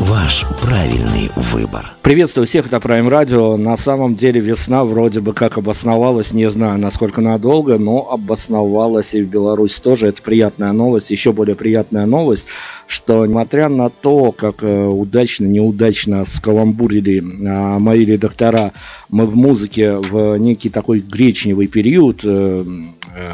Ваш правильный выбор. Приветствую всех на Prime Radio. На самом деле весна вроде бы как обосновалась, не знаю насколько надолго, но обосновалась и в Беларусь тоже. Это приятная новость. Еще более приятная новость, что несмотря на то, как э, удачно, неудачно скаламбурили а, мои редактора, мы в музыке в некий такой гречневый период э, э,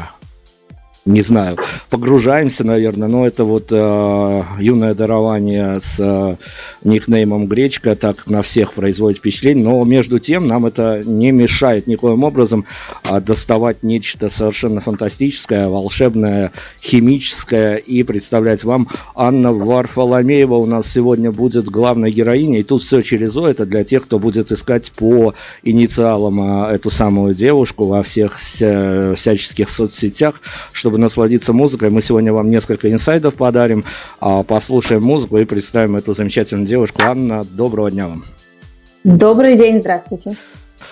не знаю, погружаемся, наверное, но это вот э, юное дарование с э, никнеймом Гречка так на всех производит впечатление, но между тем нам это не мешает никоим образом э, доставать нечто совершенно фантастическое, волшебное, химическое. И представлять вам Анна Варфоломеева у нас сегодня будет главной героиней, и тут все через О, это для тех, кто будет искать по инициалам э, эту самую девушку во всех вся, всяческих соцсетях, чтобы чтобы насладиться музыкой, мы сегодня вам несколько инсайдов подарим, а, послушаем музыку и представим эту замечательную девушку. Анна, доброго дня вам. Добрый день, здравствуйте.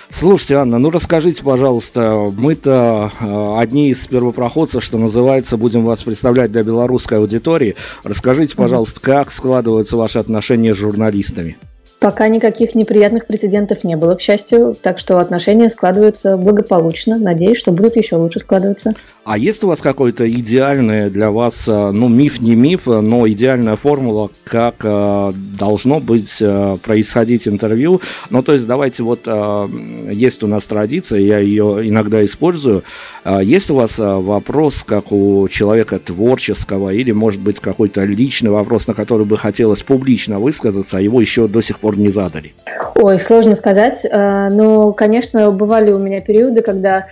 Слушайте, Анна, ну расскажите, пожалуйста, мы-то э, одни из первопроходцев, что называется, будем вас представлять для белорусской аудитории. Расскажите, пожалуйста, как складываются ваши отношения с журналистами? Пока никаких неприятных прецедентов не было, к счастью, так что отношения складываются благополучно. Надеюсь, что будут еще лучше складываться. А есть у вас какой-то идеальный для вас, э, ну, миф не миф, но идеальная формула, как э, должно быть э, происходить интервью? Ну, то есть давайте вот, э, есть у нас традиция, я ее иногда использую. Э, есть у вас э, вопрос, как у человека творческого, или, может быть, какой-то личный вопрос, на который бы хотелось публично высказаться, а его еще до сих пор не задали? Ой, сложно сказать. Э, но, конечно, бывали у меня периоды, когда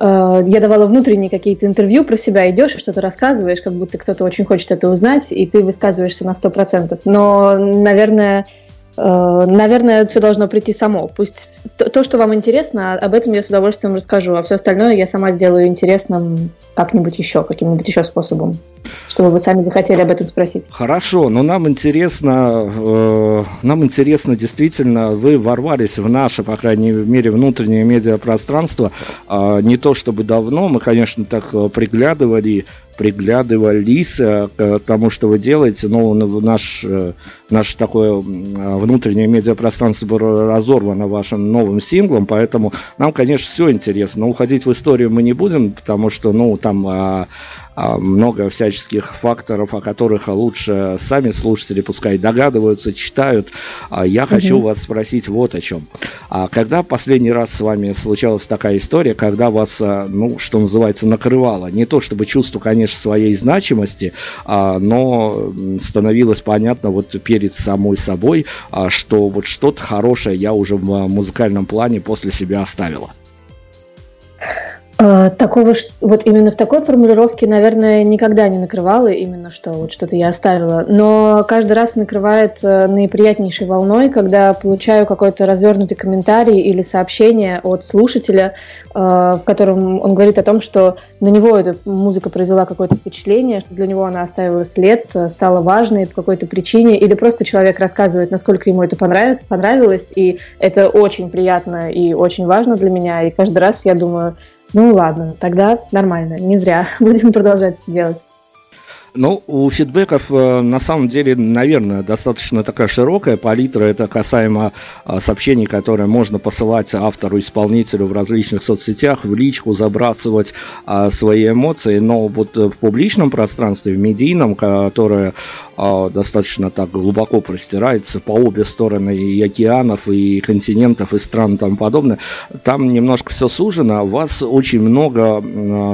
э, я давала внутренние какие-то интервью про себя, идешь и что-то рассказываешь, как будто кто-то очень хочет это узнать, и ты высказываешься на 100%. Но, наверное, Э, наверное, все должно прийти само. Пусть то, что вам интересно, об этом я с удовольствием расскажу, а все остальное я сама сделаю интересным как-нибудь еще, каким-нибудь еще способом, чтобы вы сами захотели об этом спросить. Хорошо, но нам интересно, э, нам интересно действительно, вы ворвались в наше, по крайней мере, внутреннее медиапространство, э, не то чтобы давно, мы, конечно, так э, приглядывали приглядывались э, к тому, что вы делаете. Но наш, э, наше такое внутреннее медиапространство было разорвано вашим новым синглом, поэтому нам, конечно, все интересно. Но уходить в историю мы не будем, потому что, ну, там а, а, много всяческих факторов, о которых лучше сами слушатели пускай догадываются, читают. А я хочу угу. вас спросить вот о чем. А когда последний раз с вами случалась такая история, когда вас, а, ну, что называется, накрывало? Не то чтобы чувство, конечно, своей значимости, но становилось понятно вот перед самой собой, что вот что-то хорошее я уже в музыкальном плане после себя оставила. А, такого, вот именно в такой формулировке, наверное, никогда не накрывала именно, что вот что-то я оставила. Но каждый раз накрывает э, наиприятнейшей волной, когда получаю какой-то развернутый комментарий или сообщение от слушателя, э, в котором он говорит о том, что на него эта музыка произвела какое-то впечатление, что для него она оставила след, э, стала важной по какой-то причине, или просто человек рассказывает, насколько ему это понравилось, и это очень приятно и очень важно для меня, и каждый раз я думаю, ну ладно, тогда нормально, не зря. Будем продолжать это делать. Ну, у фидбэков э, на самом деле, наверное, достаточно такая широкая палитра. Это касаемо э, сообщений, которые можно посылать автору, исполнителю в различных соцсетях, в личку, забрасывать э, свои эмоции. Но вот в публичном пространстве, в медийном, которое достаточно так глубоко простирается по обе стороны и океанов, и континентов, и стран и тому подобное, там немножко все сужено. Вас очень много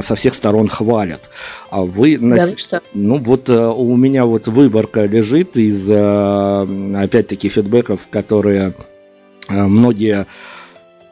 со всех сторон хвалят. А вы... Да, что? Ну, вот э, у меня вот выборка лежит из, э, опять-таки, фидбэков, которые э, многие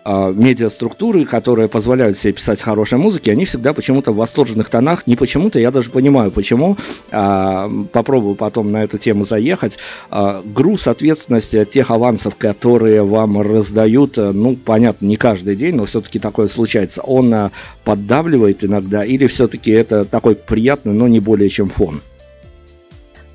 медиаструктуры, которые позволяют себе писать хорошей музыки, они всегда почему-то в восторженных тонах. Не почему-то, я даже понимаю, почему. Э, попробую потом на эту тему заехать. Э, груз ответственности тех авансов, которые вам раздают, э, ну, понятно, не каждый день, но все-таки такое случается. Он э, поддавливает иногда, или все-таки это такой приятный, но не более чем фон?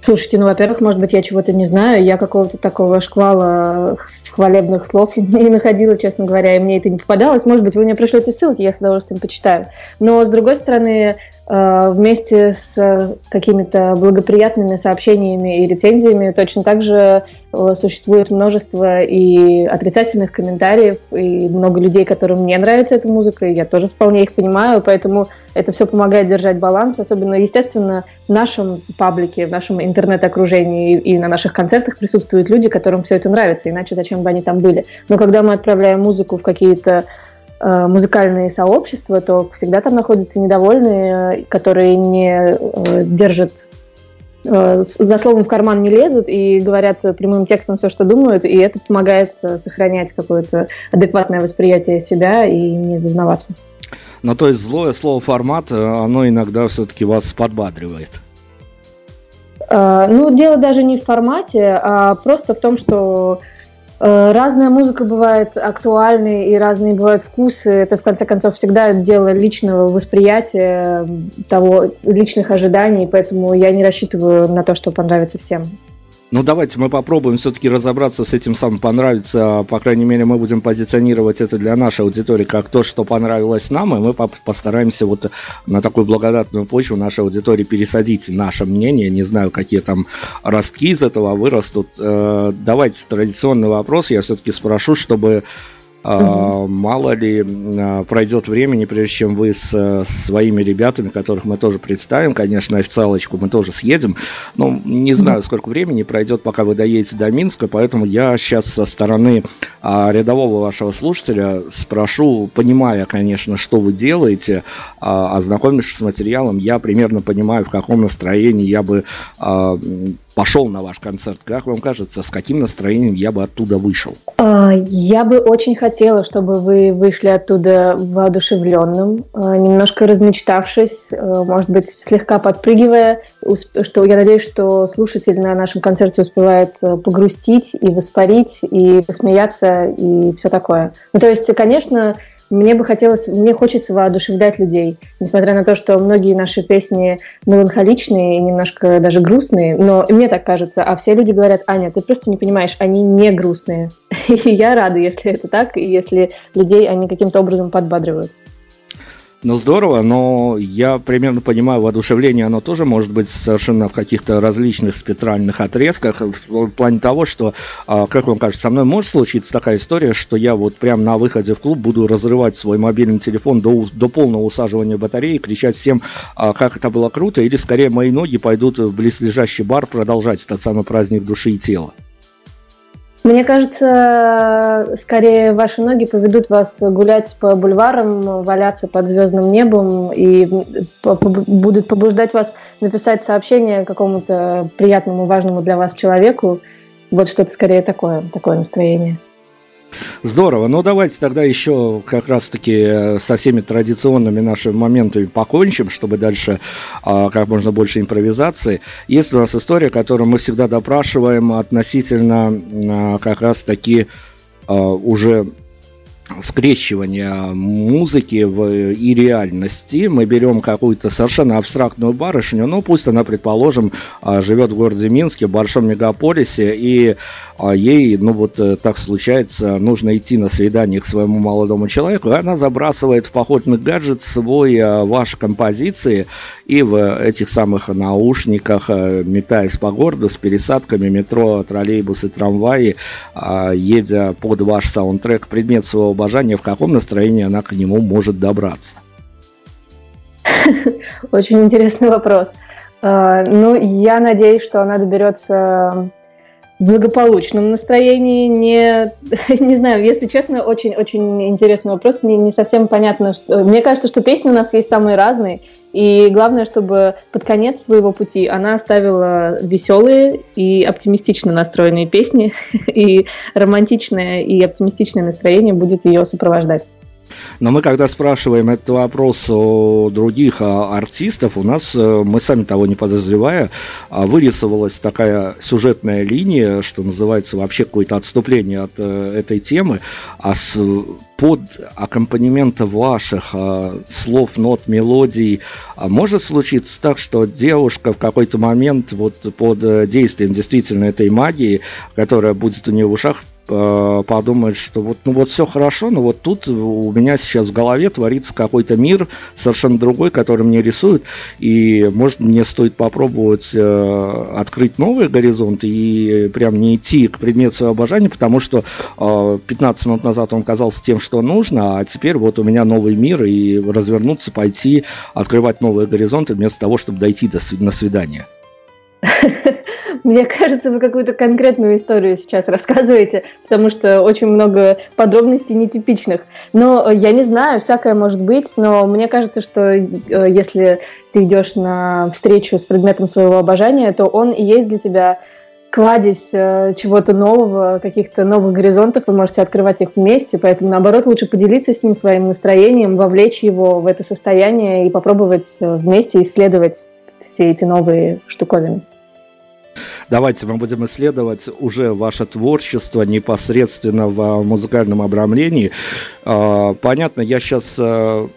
Слушайте, ну, во-первых, может быть, я чего-то не знаю. Я какого-то такого шквала хвалебных слов не находила, честно говоря, и мне это не попадалось. Может быть, вы мне пришлете ссылки, я с удовольствием почитаю. Но, с другой стороны, вместе с какими-то благоприятными сообщениями и рецензиями точно так же э, существует множество и отрицательных комментариев, и много людей, которым не нравится эта музыка, и я тоже вполне их понимаю, поэтому это все помогает держать баланс, особенно, естественно, в нашем паблике, в нашем интернет-окружении и на наших концертах присутствуют люди, которым все это нравится, иначе зачем бы они там были. Но когда мы отправляем музыку в какие-то Э, музыкальные сообщества, то всегда там находятся недовольные, которые не э, держат э, за словом в карман не лезут и говорят прямым текстом все, что думают, и это помогает сохранять какое-то адекватное восприятие себя и не зазнаваться. Ну, то есть злое слово формат, оно иногда все-таки вас подбадривает. Ну, дело даже не в формате, а просто в том, что Э, разная музыка бывает актуальной, и разные бывают вкусы. Это, в конце концов, всегда дело личного восприятия, того, личных ожиданий, поэтому я не рассчитываю на то, что понравится всем. Ну, давайте мы попробуем все-таки разобраться с этим самым понравится. По крайней мере, мы будем позиционировать это для нашей аудитории как то, что понравилось нам, и мы постараемся вот на такую благодатную почву нашей аудитории пересадить наше мнение. Не знаю, какие там ростки из этого вырастут. Э, давайте традиционный вопрос я все-таки спрошу, чтобы Угу. Мало ли а, пройдет времени, прежде чем вы с своими ребятами, которых мы тоже представим, конечно, официалочку мы тоже съедем, но не знаю, сколько времени пройдет, пока вы доедете до Минска, поэтому я сейчас со стороны а, рядового вашего слушателя спрошу, понимая, конечно, что вы делаете, ознакомившись с материалом, я примерно понимаю, в каком настроении я бы пошел на ваш концерт. Как вам кажется, с каким настроением я бы оттуда вышел? А, я бы очень хотела, чтобы вы вышли оттуда воодушевленным, а, немножко размечтавшись, а, может быть, слегка подпрыгивая. Что я надеюсь, что слушатель на нашем концерте успевает погрустить и воспарить, и посмеяться, и все такое. Ну, то есть, конечно, мне бы хотелось, мне хочется воодушевлять людей, несмотря на то, что многие наши песни меланхоличные и немножко даже грустные, но мне так кажется, а все люди говорят, Аня, ты просто не понимаешь, они не грустные. И я рада, если это так, и если людей они каким-то образом подбадривают. Ну, здорово, но я примерно понимаю, воодушевление, оно тоже может быть совершенно в каких-то различных спектральных отрезках, в плане того, что, а, как вам кажется, со мной может случиться такая история, что я вот прямо на выходе в клуб буду разрывать свой мобильный телефон до, до полного усаживания батареи, кричать всем, а, как это было круто, или скорее мои ноги пойдут в близлежащий бар продолжать этот самый праздник души и тела. Мне кажется, скорее ваши ноги поведут вас гулять по бульварам, валяться под звездным небом и будут побуждать вас написать сообщение какому-то приятному, важному для вас человеку. Вот что-то скорее такое, такое настроение. Здорово. Ну, давайте тогда еще как раз-таки э, со всеми традиционными нашими моментами покончим, чтобы дальше а, как можно больше импровизации. Есть у нас история, которую мы всегда допрашиваем относительно а, как раз-таки а, уже скрещивания музыки в, и реальности. Мы берем какую-то совершенно абстрактную барышню, ну пусть она, предположим, а, живет в городе Минске, в большом мегаполисе, и а, ей, ну вот э, так случается, нужно идти на свидание к своему молодому человеку, и она забрасывает в походный гаджет свой а, ваши композиции, и в этих самых наушниках, метаясь по городу с пересадками метро, троллейбусы, трамваи, едя под ваш саундтрек, предмет своего обожания, в каком настроении она к нему может добраться? Очень интересный вопрос. А, ну, я надеюсь, что она доберется в благополучном настроении. Не, не знаю, если честно, очень-очень интересный вопрос. Не, не совсем понятно. Что... Мне кажется, что песни у нас есть самые разные. И главное, чтобы под конец своего пути она оставила веселые и оптимистично настроенные песни, и романтичное и оптимистичное настроение будет ее сопровождать. Но мы, когда спрашиваем этот вопрос у других а, артистов, у нас, э, мы сами того не подозревая, а, вырисовалась такая сюжетная линия, что называется вообще какое-то отступление от э, этой темы, а с, под аккомпанемент ваших а, слов, нот, мелодий. Может случиться так, что девушка в какой-то момент вот под э, действием действительно этой магии, которая будет у нее в ушах, Э, подумает, что вот, ну вот все хорошо, но вот тут у меня сейчас в голове творится какой-то мир совершенно другой, который мне рисует, и может мне стоит попробовать э, открыть новый горизонт и прям не идти к предмету своего обожания, потому что э, 15 минут назад он казался тем, что нужно, а теперь вот у меня новый мир, и развернуться, пойти, открывать новые горизонты вместо того, чтобы дойти до, на свидание. Мне кажется, вы какую-то конкретную историю сейчас рассказываете, потому что очень много подробностей нетипичных. Но э, я не знаю, всякое может быть, но мне кажется, что э, если ты идешь на встречу с предметом своего обожания, то он и есть для тебя кладезь э, чего-то нового, каких-то новых горизонтов, вы можете открывать их вместе, поэтому, наоборот, лучше поделиться с ним своим настроением, вовлечь его в это состояние и попробовать вместе исследовать все эти новые штуковины. Давайте мы будем исследовать уже ваше творчество непосредственно в музыкальном обрамлении. А, понятно, я сейчас э,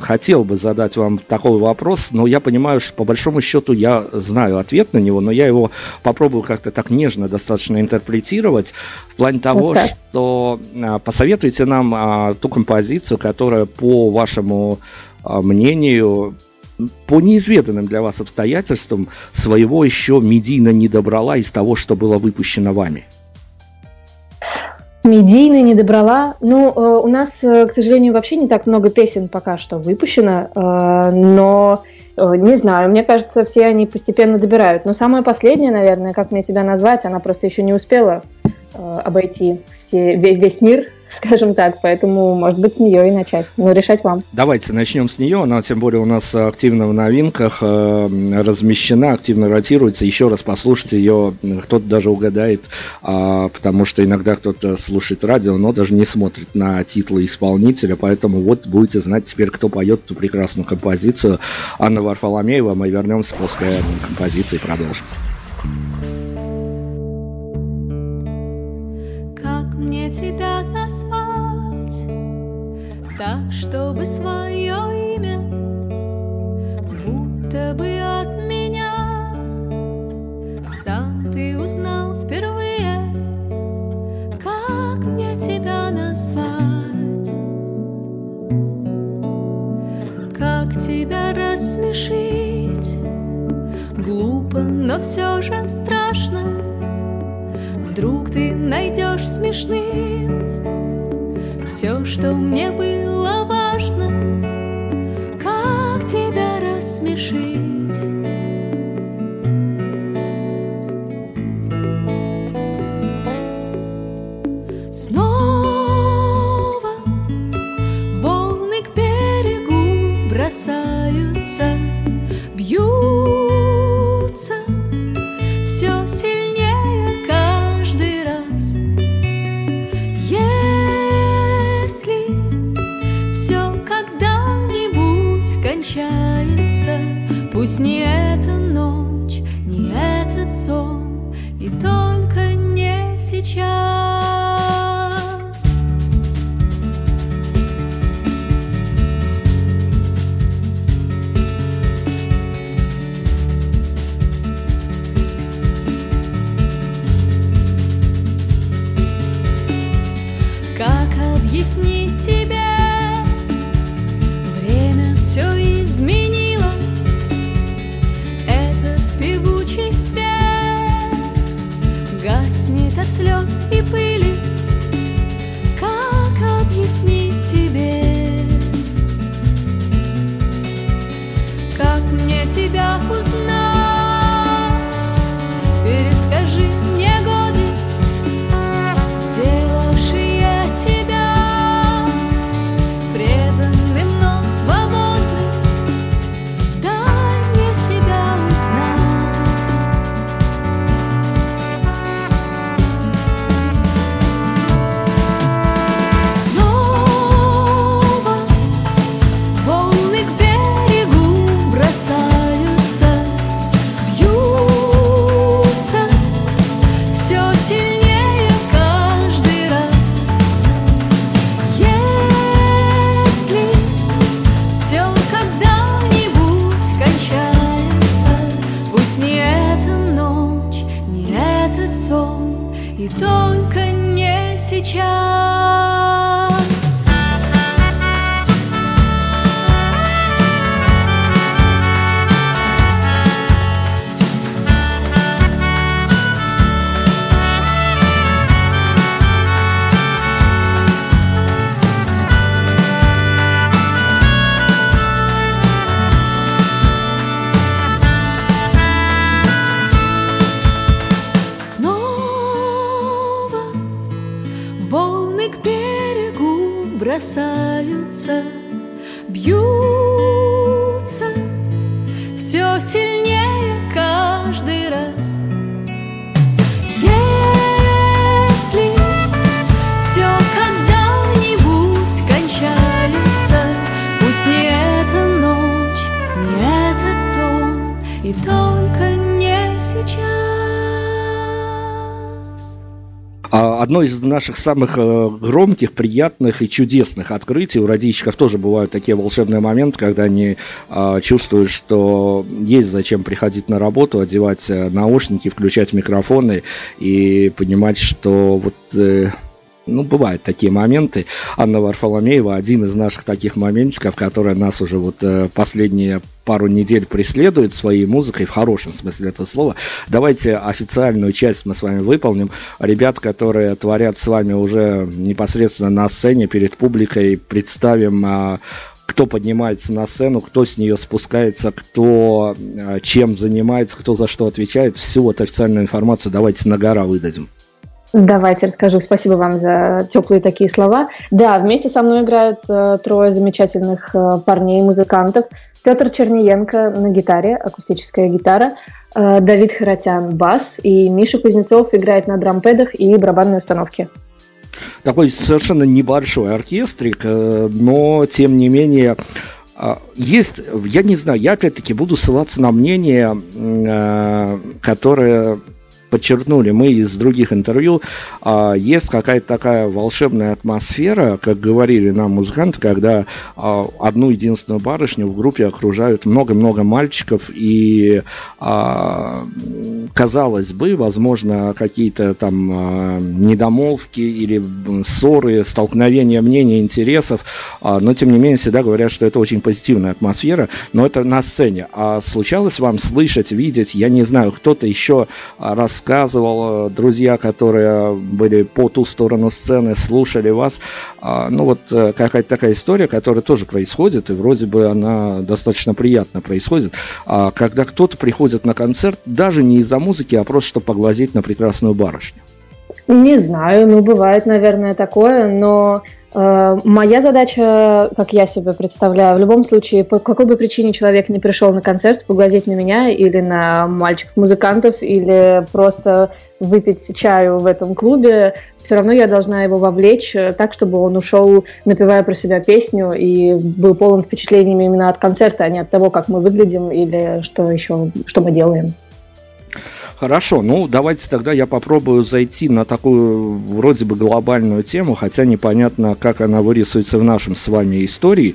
хотел бы задать вам такой вопрос, но я понимаю, что по большому счету я знаю ответ на него, но я его попробую как-то так нежно достаточно интерпретировать в плане того, okay. что а, посоветуйте нам а, ту композицию, которая по вашему мнению по неизведанным для вас обстоятельствам своего еще медийно не добрала из того, что было выпущено вами? Медийно не добрала. Ну, э, у нас, э, к сожалению, вообще не так много песен пока что выпущено, э, но не знаю, мне кажется, все они постепенно добирают. Но самая последняя, наверное, как мне себя назвать, она просто еще не успела обойти все, весь мир скажем так, поэтому, может быть, с нее и начать, но решать вам. Давайте начнем с нее, она тем более у нас активно в новинках э, размещена, активно ротируется, еще раз послушайте ее, кто-то даже угадает, э, потому что иногда кто-то слушает радио, но даже не смотрит на титлы исполнителя, поэтому вот будете знать теперь, кто поет эту прекрасную композицию. Анна Варфоломеева, мы вернемся после композиции и продолжим. Так, чтобы свое имя будто бы от меня. Сам ты узнал впервые, как мне тебя назвать, как тебя рассмешить, глупо, но все же страшно. Вдруг ты найдешь смешным все, что мне было важно, как тебя рассмешить. Снова волны к берегу бросаются, бьют Пусть не эта ночь, не этот сон, и только не сейчас. Слез и пыли Как объяснить тебе? Как мне тебя узнать? Перескажи мне годы одно из наших самых э, громких, приятных и чудесных открытий. У радищиков тоже бывают такие волшебные моменты, когда они а, чувствуют, что есть зачем приходить на работу, одевать э, наушники, включать микрофоны и понимать, что вот э, ну, бывают такие моменты. Анна Варфоломеева один из наших таких моментиков, которая нас уже вот э, последние пару недель преследует своей музыкой в хорошем смысле этого слова. Давайте официальную часть мы с вами выполним. Ребят, которые творят с вами уже непосредственно на сцене перед публикой, представим а, кто поднимается на сцену, кто с нее спускается, кто а, чем занимается, кто за что отвечает. Всю вот официальную информацию давайте на гора выдадим. Давайте расскажу. Спасибо вам за теплые такие слова. Да, вместе со мной играют э, трое замечательных э, парней, музыкантов. Петр Черниенко на гитаре, акустическая гитара, э, Давид Харатян бас и Миша Кузнецов играет на дрампедах и барабанной установке. Такой совершенно небольшой оркестрик, э, но тем не менее э, есть, я не знаю, я опять-таки буду ссылаться на мнение, э, которое подчеркнули мы из других интервью, а, есть какая-то такая волшебная атмосфера, как говорили нам музыканты, когда а, одну единственную барышню в группе окружают много-много мальчиков, и а, казалось бы, возможно, какие-то там а, недомолвки или ссоры, столкновения мнений, интересов, а, но тем не менее всегда говорят, что это очень позитивная атмосфера, но это на сцене. А случалось вам слышать, видеть, я не знаю, кто-то еще раз рассказывал, друзья, которые были по ту сторону сцены, слушали вас. А, ну вот э, какая-то такая история, которая тоже происходит, и вроде бы она достаточно приятно происходит, а, когда кто-то приходит на концерт даже не из-за музыки, а просто чтобы поглазеть на прекрасную барышню. Не знаю, ну бывает, наверное, такое, но Э, моя задача, как я себе представляю, в любом случае, по какой бы причине человек не пришел на концерт, поглазеть на меня или на мальчиков-музыкантов, или просто выпить чаю в этом клубе, все равно я должна его вовлечь э, так, чтобы он ушел, напевая про себя песню, и был полон впечатлениями именно от концерта, а не от того, как мы выглядим или что еще, что мы делаем. Хорошо, ну давайте тогда я попробую зайти на такую вроде бы глобальную тему, хотя непонятно, как она вырисуется в нашем с вами истории.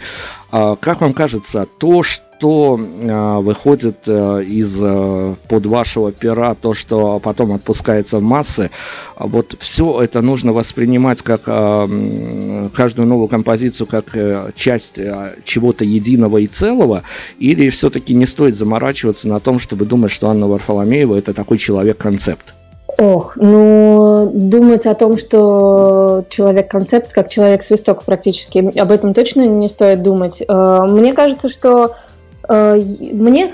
А, как вам кажется, то, что э, выходит э, из э, под вашего пера, то, что потом отпускается в массы, а вот все это нужно воспринимать как каждую новую композицию как э, часть чего-то единого и целого, или все-таки не стоит заморачиваться на том, чтобы думать, что Анна Варфоломеева это такой человек-концепт? Ох, ну, думать о том, что человек-концепт, как человек-свисток практически, об этом точно не стоит думать. Э, мне кажется, что Э, мне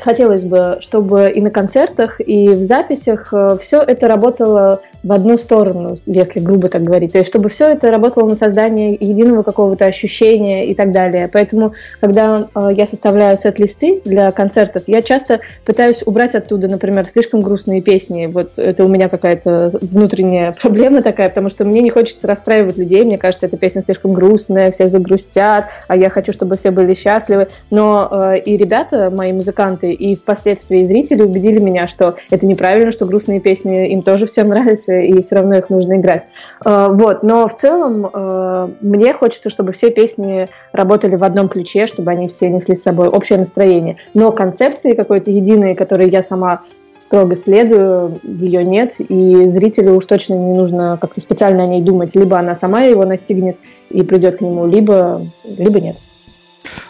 хотелось бы, чтобы и на концертах, и в записях э, все это работало в одну сторону, если грубо так говорить. То есть, чтобы все это работало на создание единого какого-то ощущения и так далее. Поэтому, когда э, я составляю сет-листы для концертов, я часто пытаюсь убрать оттуда, например, слишком грустные песни. Вот это у меня какая-то внутренняя проблема такая, потому что мне не хочется расстраивать людей. Мне кажется, эта песня слишком грустная, все загрустят, а я хочу, чтобы все были счастливы. Но э, и ребята, мои музыканты, и впоследствии зрители убедили меня, что это неправильно, что грустные песни им тоже всем нравятся, и все равно их нужно играть. Э, вот, но в целом э, мне хочется, чтобы все песни работали в одном ключе, чтобы они все несли с собой общее настроение. Но концепции какой-то единой, которой я сама строго следую, ее нет, и зрителю уж точно не нужно как-то специально о ней думать. Либо она сама его настигнет и придет к нему, либо, либо нет.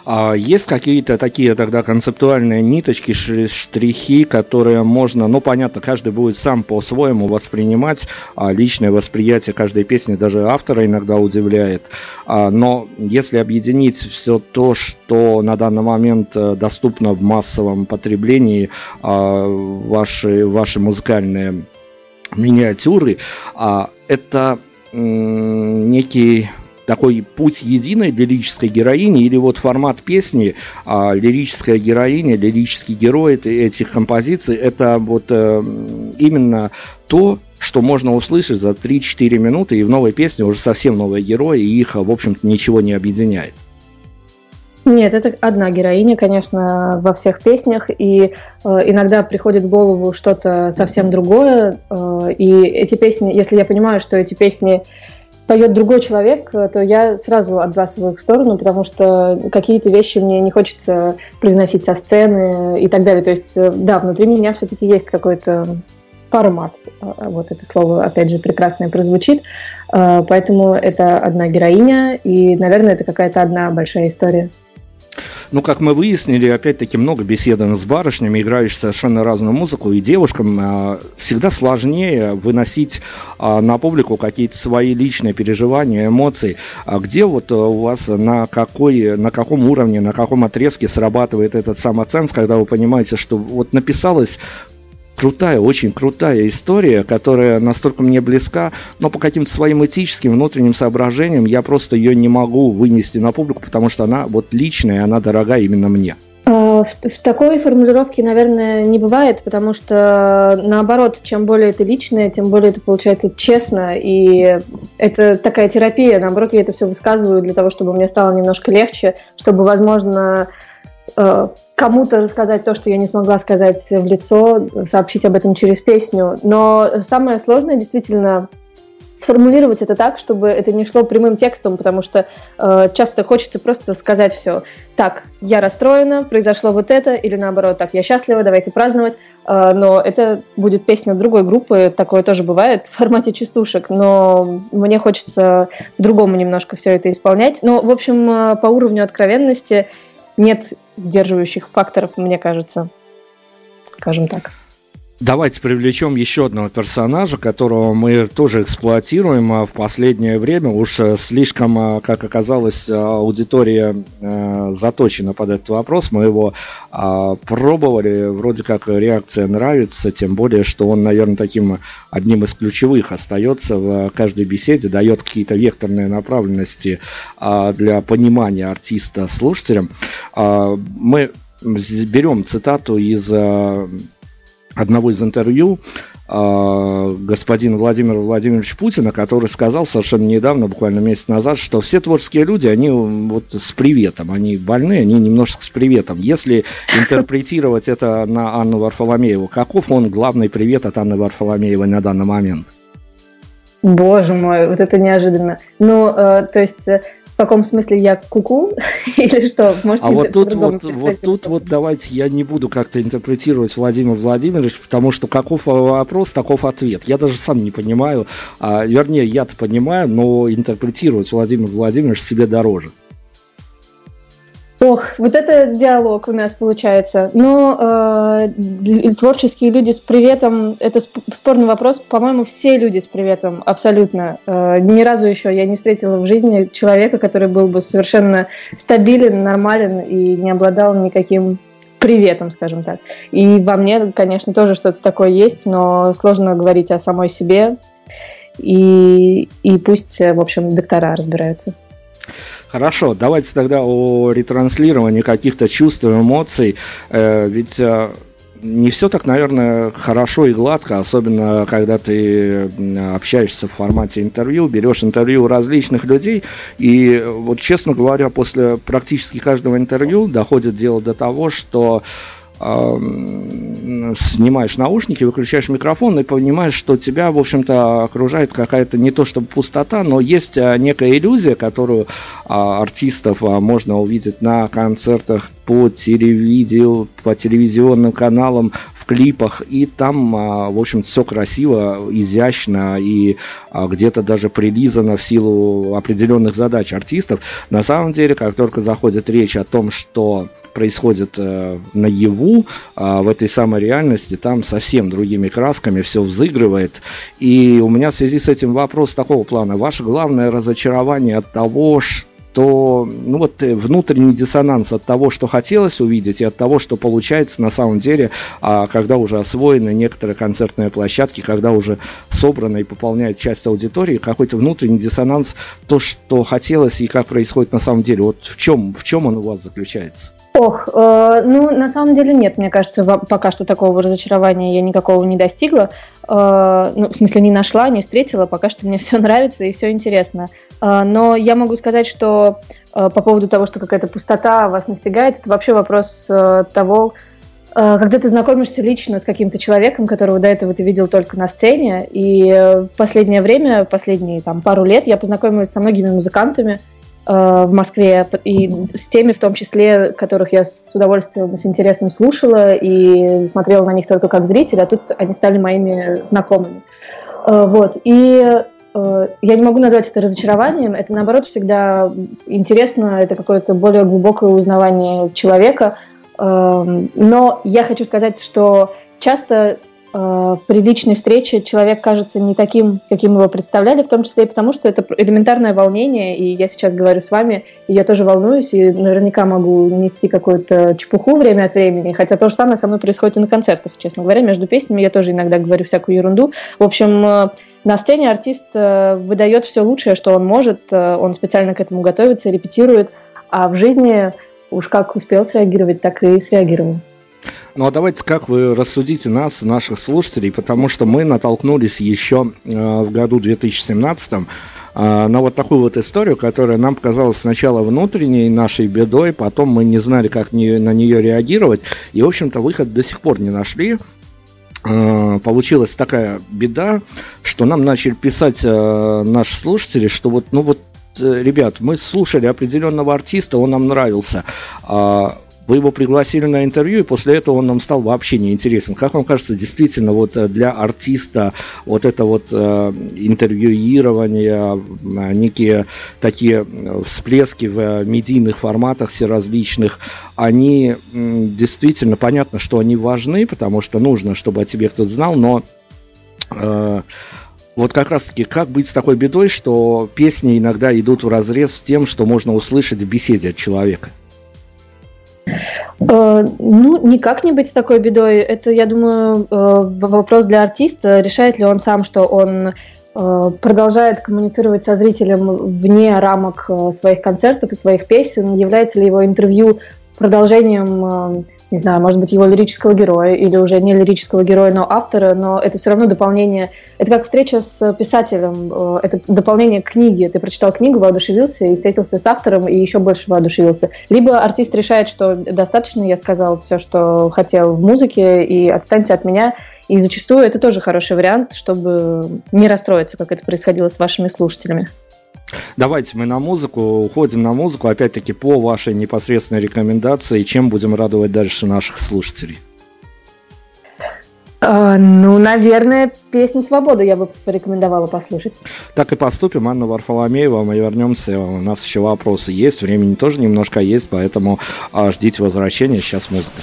А есть какие-то такие тогда концептуальные ниточки, штрихи, которые можно, ну понятно, каждый будет сам по-своему воспринимать, а личное восприятие каждой песни даже автора иногда удивляет. А, но если объединить все то, что на данный момент э, доступно в массовом потреблении, а, ваши, ваши музыкальные миниатюры, а, это некий такой путь единой лирической героини или вот формат песни, а, лирическая героиня, лирический герой этих композиций, это вот э, именно то, что можно услышать за 3-4 минуты, и в новой песне уже совсем новые герои, и их, в общем-то, ничего не объединяет. Нет, это одна героиня, конечно, во всех песнях, и э, иногда приходит в голову что-то совсем другое, э, и эти песни, если я понимаю, что эти песни поет другой человек, то я сразу отбрасываю их в сторону, потому что какие-то вещи мне не хочется произносить со сцены и так далее. То есть, э, да, внутри меня все-таки есть какой-то формат. А, вот это слово, опять же, прекрасное прозвучит. Поэтому это одна героиня, и, наверное, это какая-то одна большая история. Ну, как мы выяснили, опять-таки много беседовано с барышнями, играющими совершенно разную музыку, и девушкам э, всегда сложнее выносить э, на публику какие-то свои личные переживания, эмоции. А где вот у вас на, какой, на каком уровне, на каком отрезке срабатывает этот самоценз, когда вы понимаете, что вот написалось крутая, очень крутая история, которая настолько мне близка, но по каким-то своим этическим внутренним соображениям я просто ее не могу вынести на публику, потому что она вот личная, она дорога именно мне. А, в, в такой формулировке, наверное, не бывает, потому что наоборот, чем более это личное, тем более это получается честно, и это такая терапия. Наоборот, я это все высказываю для того, чтобы мне стало немножко легче, чтобы, возможно, кому-то рассказать то, что я не смогла сказать в лицо, сообщить об этом через песню. Но самое сложное действительно сформулировать это так, чтобы это не шло прямым текстом, потому что э, часто хочется просто сказать все. Так, я расстроена, произошло вот это, или наоборот, так, я счастлива, давайте праздновать. Э, но это будет песня другой группы, такое тоже бывает в формате частушек, но мне хочется по-другому немножко все это исполнять. Но, в общем, э, по уровню откровенности нет сдерживающих факторов, мне кажется, скажем так. Давайте привлечем еще одного персонажа, которого мы тоже эксплуатируем а в последнее время. Уж э, слишком, а, как оказалось, аудитория э, заточена под этот вопрос. Мы его а, пробовали, вроде как реакция нравится, тем более, что он, наверное, таким одним из ключевых остается в каждой беседе, дает какие-то векторные направленности для понимания артиста слушателям. Мы берем цитату из одного из интервью э, господина Владимира Владимировича Путина, который сказал совершенно недавно, буквально месяц назад, что все творческие люди, они вот с приветом, они больны, они немножко с приветом. Если интерпретировать это на Анну Варфоломееву, каков он главный привет от Анны Варфоломеевой на данный момент? Боже мой, вот это неожиданно. Ну, э, то есть э, каком смысле я куку или что? Можете а вот тут вот, вот тут вот давайте я не буду как-то интерпретировать Владимир Владимирович, потому что каков вопрос, таков ответ. Я даже сам не понимаю, а, вернее, я-то понимаю, но интерпретировать Владимир Владимирович себе дороже. Ох, вот это диалог у нас получается. Но э, творческие люди с приветом, это спорный вопрос. По-моему, все люди с приветом, абсолютно. Э, ни разу еще я не встретила в жизни человека, который был бы совершенно стабилен, нормален и не обладал никаким приветом, скажем так. И во мне, конечно, тоже что-то такое есть, но сложно говорить о самой себе. И, и пусть, в общем, доктора разбираются. Хорошо, давайте тогда о ретранслировании каких-то чувств, эмоций. Э, ведь э, не все так, наверное, хорошо и гладко, особенно когда ты общаешься в формате интервью, берешь интервью у различных людей, и вот, честно говоря, после практически каждого интервью доходит дело до того, что снимаешь наушники, выключаешь микрофон и понимаешь, что тебя, в общем-то, окружает какая-то не то чтобы пустота, но есть а, некая иллюзия, которую а, артистов а, можно увидеть на концертах по телевидению, по телевизионным каналам, клипах, и там, в общем все красиво, изящно и где-то даже прилизано в силу определенных задач артистов. На самом деле, как только заходит речь о том, что происходит э, наяву, а в этой самой реальности там совсем другими красками все взыгрывает. И у меня в связи с этим вопрос такого плана. Ваше главное разочарование от того, что то ну вот э, внутренний диссонанс от того, что хотелось увидеть, и от того, что получается на самом деле, а когда уже освоены некоторые концертные площадки, когда уже собрано и пополняет часть аудитории, какой-то внутренний диссонанс, то, что хотелось и как происходит на самом деле. Вот в чем, в чем он у вас заключается? Ох, э, ну на самом деле нет, мне кажется, пока что такого разочарования я никакого не достигла. Э, ну, в смысле, не нашла, не встретила, пока что мне все нравится и все интересно. Э, но я могу сказать, что э, по поводу того, что какая-то пустота вас настигает, это вообще вопрос э, того, э, когда ты знакомишься лично с каким-то человеком, которого до этого ты видел только на сцене, и в последнее время, последние там пару лет я познакомилась со многими музыкантами, Э, в Москве, и с теми, в том числе, которых я с удовольствием, с интересом слушала и смотрела на них только как зритель, а тут они стали моими знакомыми. Э, вот. И э, я не могу назвать это разочарованием, это наоборот всегда интересно, это какое-то более глубокое узнавание человека. Но я хочу сказать, что часто э, при личной встрече человек кажется не таким, каким его представляли, в том числе и потому, что это элементарное волнение, и я сейчас говорю с вами, и я тоже волнуюсь, и наверняка могу нести какую-то чепуху время от времени, хотя то же самое со мной происходит и на концертах, честно говоря, между песнями я тоже иногда говорю всякую ерунду. В общем, э, на сцене артист э, выдает все лучшее, что он может, э, он специально к этому готовится, репетирует, а в жизни уж как успел среагировать, так и среагировал. Ну а давайте как вы рассудите нас, наших слушателей, потому что мы натолкнулись еще э, в году 2017 э, на вот такую вот историю, которая нам показалась сначала внутренней нашей бедой, потом мы не знали, как не, на нее реагировать, и, в общем-то, выход до сих пор не нашли. Э, получилась такая беда, что нам начали писать э, наши слушатели, что вот, ну вот э, ребят, мы слушали определенного артиста, он нам нравился. А вы его пригласили на интервью, и после этого он нам стал вообще неинтересен. Как вам кажется, действительно, вот э, для артиста вот это вот э, интервьюирование, э, некие такие всплески в медийных форматах всеразличных, они э, действительно, понятно, что они важны, потому что нужно, чтобы о тебе кто-то знал, но э, вот как раз-таки, как быть с такой бедой, что песни иногда идут в разрез с тем, что можно услышать в беседе от человека? Э, ну, не быть с такой бедой. Это, я думаю, э, вопрос для артиста. Решает ли он сам, что он э, продолжает коммуницировать со зрителем вне рамок своих концертов и своих песен? Является ли его интервью продолжением не знаю, может быть, его лирического героя или уже не лирического героя, но автора, но это все равно дополнение. Это как встреча с писателем, э, это дополнение к книге. Ты прочитал книгу, воодушевился и встретился с автором и еще больше воодушевился. Либо артист решает, что достаточно, я сказал все, что хотел в музыке, и отстаньте от меня. И зачастую это тоже хороший вариант, чтобы не расстроиться, как это происходило с вашими слушателями. Давайте мы на музыку, уходим на музыку, опять-таки по вашей непосредственной рекомендации, чем будем радовать дальше наших слушателей. Uh, ну, наверное, песни «Свобода» я бы порекомендовала послушать. Так и поступим. Анна Варфоломеева, мы вернемся. У нас еще вопросы есть, времени тоже немножко есть, поэтому uh, ждите возвращения. Сейчас музыка.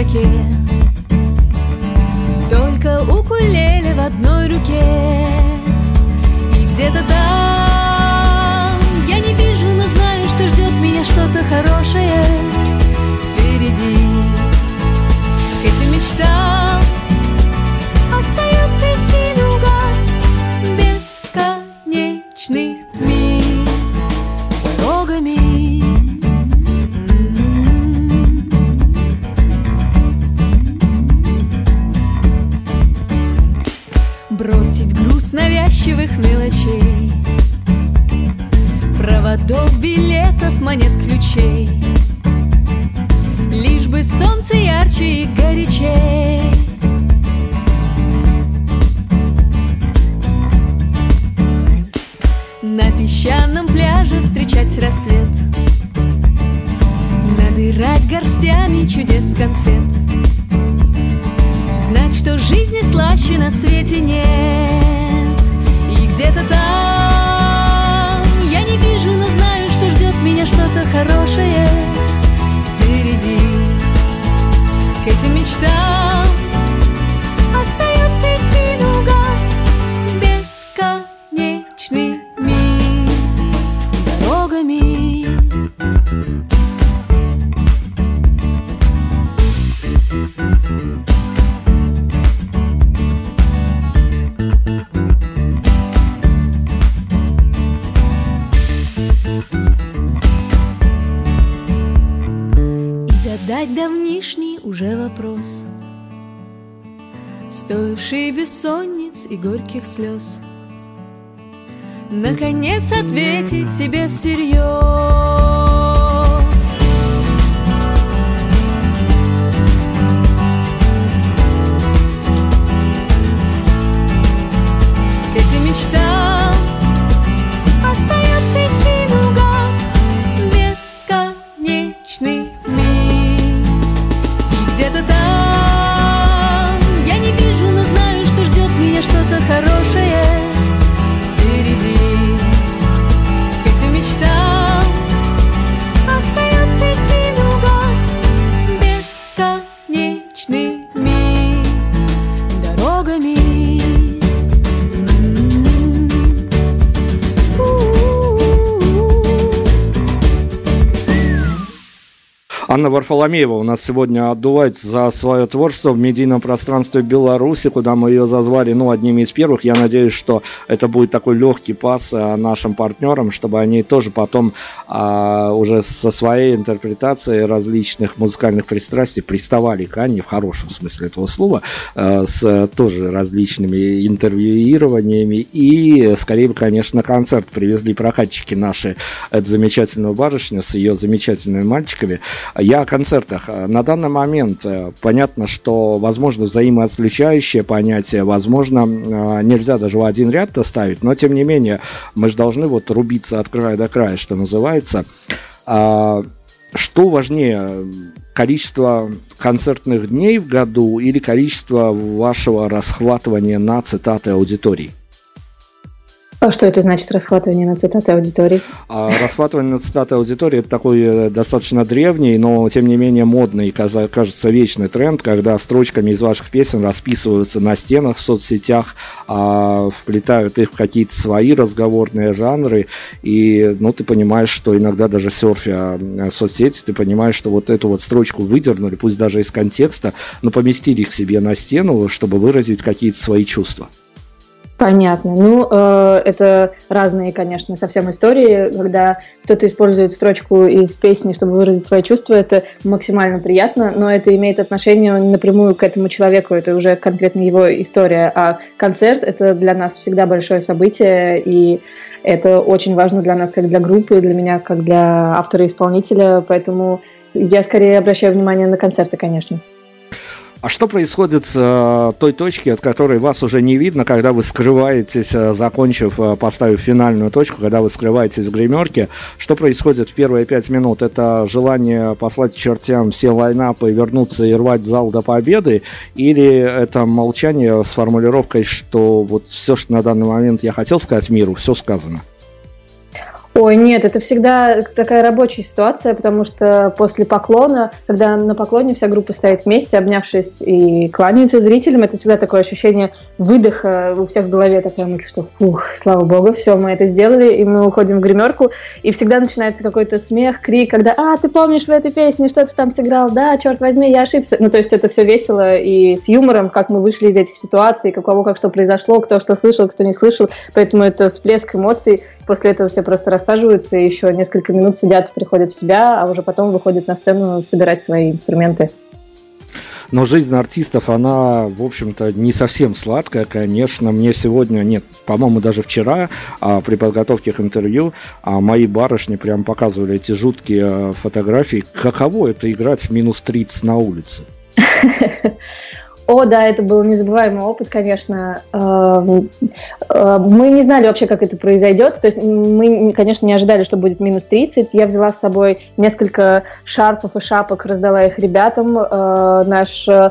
Рюкзаке Только укулеле в одной руке. И где-то там что-то хорошее Наконец ответить себе всерьез Варфоломеева у нас сегодня отдувается за свое творчество в медийном пространстве Беларуси, куда мы ее зазвали, ну, одними из первых. Я надеюсь, что это будет такой легкий пас а, нашим партнерам, чтобы они тоже потом а, уже со своей интерпретацией различных музыкальных пристрастий приставали к Анне в хорошем смысле этого слова, а, с тоже различными интервьюированиями и, скорее бы, конечно, концерт привезли прокатчики наши эту замечательную барышню с ее замечательными мальчиками. Я о концертах. На данный момент э, понятно, что возможно взаимоотключающее понятие, возможно, э, нельзя даже в один ряд ставить, но тем не менее мы же должны вот рубиться от края до края, что называется. А, Что важнее, количество концертных дней в году или количество вашего расхватывания на цитаты аудитории? А что это значит расхватывание на цитаты аудитории? А расхватывание на цитаты аудитории это такой э, достаточно древний, но тем не менее модный, кажется, вечный тренд, когда строчками из ваших песен расписываются на стенах в соцсетях, а, вплетают их в какие-то свои разговорные жанры, и ну ты понимаешь, что иногда даже серфя э, соцсети, ты понимаешь, что вот эту вот строчку выдернули, пусть даже из контекста, но поместили их себе на стену, чтобы выразить какие-то свои чувства. Понятно. Ну, э, это разные, конечно, совсем истории, когда кто-то использует строчку из песни, чтобы выразить свои чувства, это максимально приятно, но это имеет отношение напрямую к этому человеку, это уже конкретно его история, а концерт — это для нас всегда большое событие, и это очень важно для нас, как для группы, для меня, как для автора-исполнителя, поэтому я скорее обращаю внимание на концерты, конечно. А что происходит с э, той точки, от которой вас уже не видно, когда вы скрываетесь, э, закончив, э, поставив финальную точку, когда вы скрываетесь в гримерке? Что происходит в первые пять минут? Это желание послать чертям все лайнапы, вернуться и рвать зал до победы? Или это молчание с формулировкой, что вот все, что на данный момент я хотел сказать миру, все сказано? Ой, нет, это всегда такая рабочая ситуация, потому что после поклона, когда на поклоне вся группа стоит вместе, обнявшись и кланяется зрителям, это всегда такое ощущение выдоха у всех в голове, такая мысль, что фух, слава богу, все, мы это сделали, и мы уходим в гримерку, и всегда начинается какой-то смех, крик, когда, а, ты помнишь в этой песне, что ты там сыграл, да, черт возьми, я ошибся. Ну, то есть это все весело и с юмором, как мы вышли из этих ситуаций, как у кого как что произошло, кто что слышал, кто не слышал, поэтому это всплеск эмоций, после этого все просто рассаживаются, и еще несколько минут сидят, приходят в себя, а уже потом выходят на сцену собирать свои инструменты. Но жизнь артистов, она, в общем-то, не совсем сладкая, конечно. Мне сегодня, нет, по-моему, даже вчера а, при подготовке к интервью а, мои барышни прям показывали эти жуткие а, фотографии. Каково это играть в минус 30 на улице? О, да, это был незабываемый опыт, конечно. Эм, э, мы не знали вообще, как это произойдет. То есть мы, конечно, не ожидали, что будет минус 30. Я взяла с собой несколько шарфов и шапок, раздала их ребятам. Э, наш э,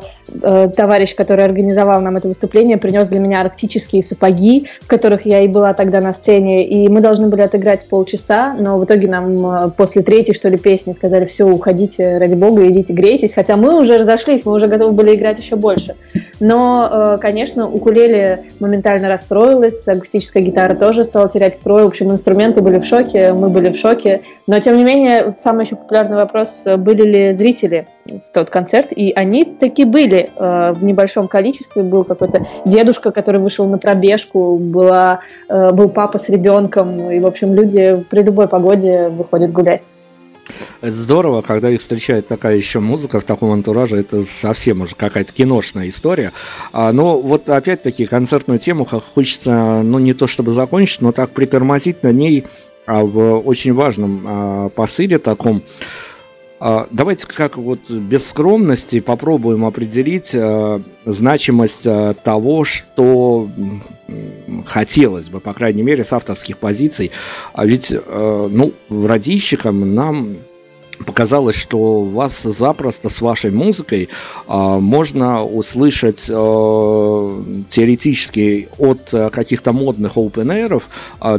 товарищ, который организовал нам это выступление, принес для меня арктические сапоги, в которых я и была тогда на сцене. И мы должны были отыграть полчаса, но в итоге нам после третьей, что ли, песни сказали, все, уходите, ради бога, идите грейтесь. Хотя мы уже разошлись, мы уже готовы были играть еще больше дальше. Но, э, конечно, укулеле моментально расстроилась, акустическая гитара тоже стала терять строй. В общем, инструменты были в шоке, мы были в шоке. Но, тем не менее, самый еще популярный вопрос, были ли зрители в тот концерт, и они таки были э, в небольшом количестве. Был какой-то дедушка, который вышел на пробежку, была, э, был папа с ребенком, и, в общем, люди при любой погоде выходят гулять. Это здорово, когда их встречает такая еще музыка в таком антураже, это совсем уже какая-то киношная история. А, но вот опять-таки концертную тему хочется, ну не то чтобы закончить, но так притормозить на ней а, в очень важном а, посыле таком. А, давайте как вот без скромности попробуем определить а, значимость а, того, что хотелось бы, по крайней мере, с авторских позиций. А ведь, ну, радищикам нам показалось, что вас запросто с вашей музыкой э, можно услышать э, теоретически от э, каких-то модных open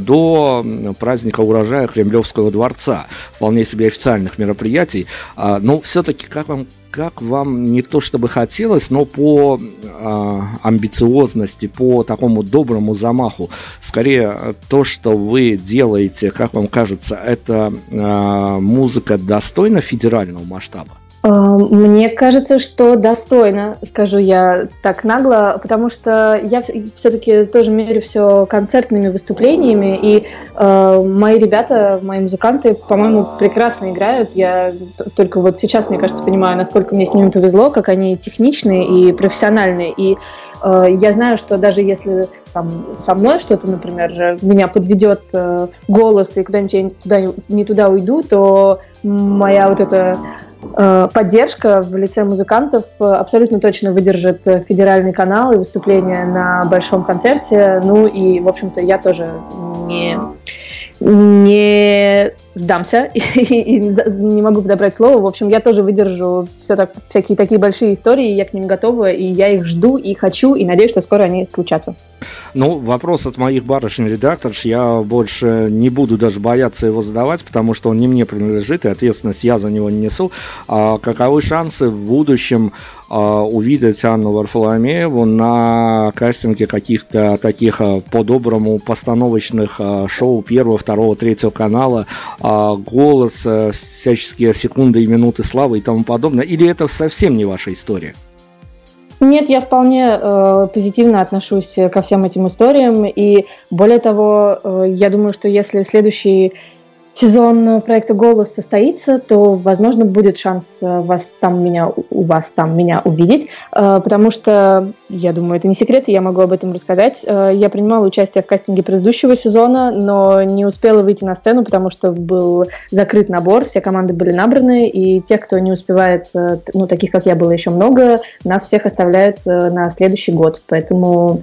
до праздника урожая Кремлевского дворца, вполне себе официальных мероприятий. Но все-таки как вам как вам не то чтобы хотелось, но по э, амбициозности, по такому доброму замаху, скорее то, что вы делаете, как вам кажется, это э, музыка достойна федерального масштаба? Мне кажется, что достойно, скажу я так нагло, потому что я все-таки тоже мерю все концертными выступлениями, и э, мои ребята, мои музыканты, по-моему, прекрасно играют. Я только вот сейчас, мне кажется, понимаю, насколько мне с ними повезло, как они техничные и профессиональные. И э, я знаю, что даже если там, со мной что-то, например, меня подведет э, голос, и куда-нибудь я туда, не туда уйду, то моя вот эта поддержка в лице музыкантов э, абсолютно точно выдержит э, федеральный канал и выступление на большом концерте. Ну и, в общем-то, я тоже не, не сдамся и, не могу подобрать слово. В общем, я тоже выдержу все так, всякие такие большие истории, я к ним готова, и я их жду и хочу, и надеюсь, что скоро они случатся. Ну, вопрос от моих барышень-редакторш, я больше не буду даже бояться его задавать, потому что он не мне принадлежит, и ответственность я за него не несу. А каковы шансы в будущем увидеть Анну Варфоломееву на кастинге каких-то таких а, по-доброму постановочных а, шоу первого, второго, третьего канала, голос, всяческие секунды и минуты славы и тому подобное? Или это совсем не ваша история? Нет, я вполне э, позитивно отношусь ко всем этим историям. И более того, э, я думаю, что если следующий сезон проекта «Голос» состоится, то, возможно, будет шанс э, вас там меня, у вас там меня увидеть, э, потому что, я думаю, это не секрет, и я могу об этом рассказать. Э, я принимала участие в кастинге предыдущего сезона, но не успела выйти на сцену, потому что был закрыт набор, все команды были набраны, и тех, кто не успевает, ну, таких, как я, было еще много, нас всех оставляют на следующий год. Поэтому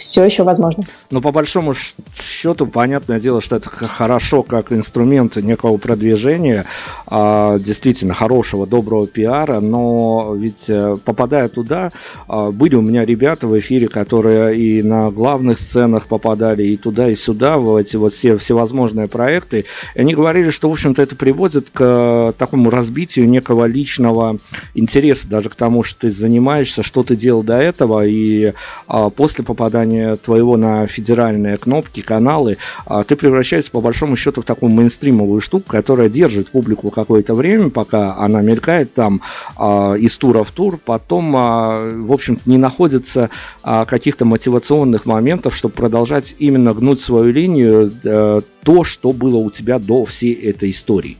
все еще возможно. Но по большому счету, понятное дело, что это хорошо как инструмент некого продвижения, а, действительно хорошего, доброго пиара, но ведь э, попадая туда, а, были у меня ребята в эфире, которые и на главных сценах попадали, и туда, и сюда, в эти вот все всевозможные проекты, и они говорили, что, в общем-то, это приводит к такому разбитию некого личного интереса, даже к тому, что ты занимаешься, что ты делал до этого, и а, после попадания влияние твоего на федеральные кнопки, каналы, а, ты превращаешься по большому счету в такую мейнстримовую штуку, которая держит публику какое-то время, пока она мелькает там а, из тура в тур, потом, а, в общем-то, не находится каких-то мотивационных моментов, чтобы продолжать именно гнуть свою линию, э, то, что было у тебя до всей этой истории.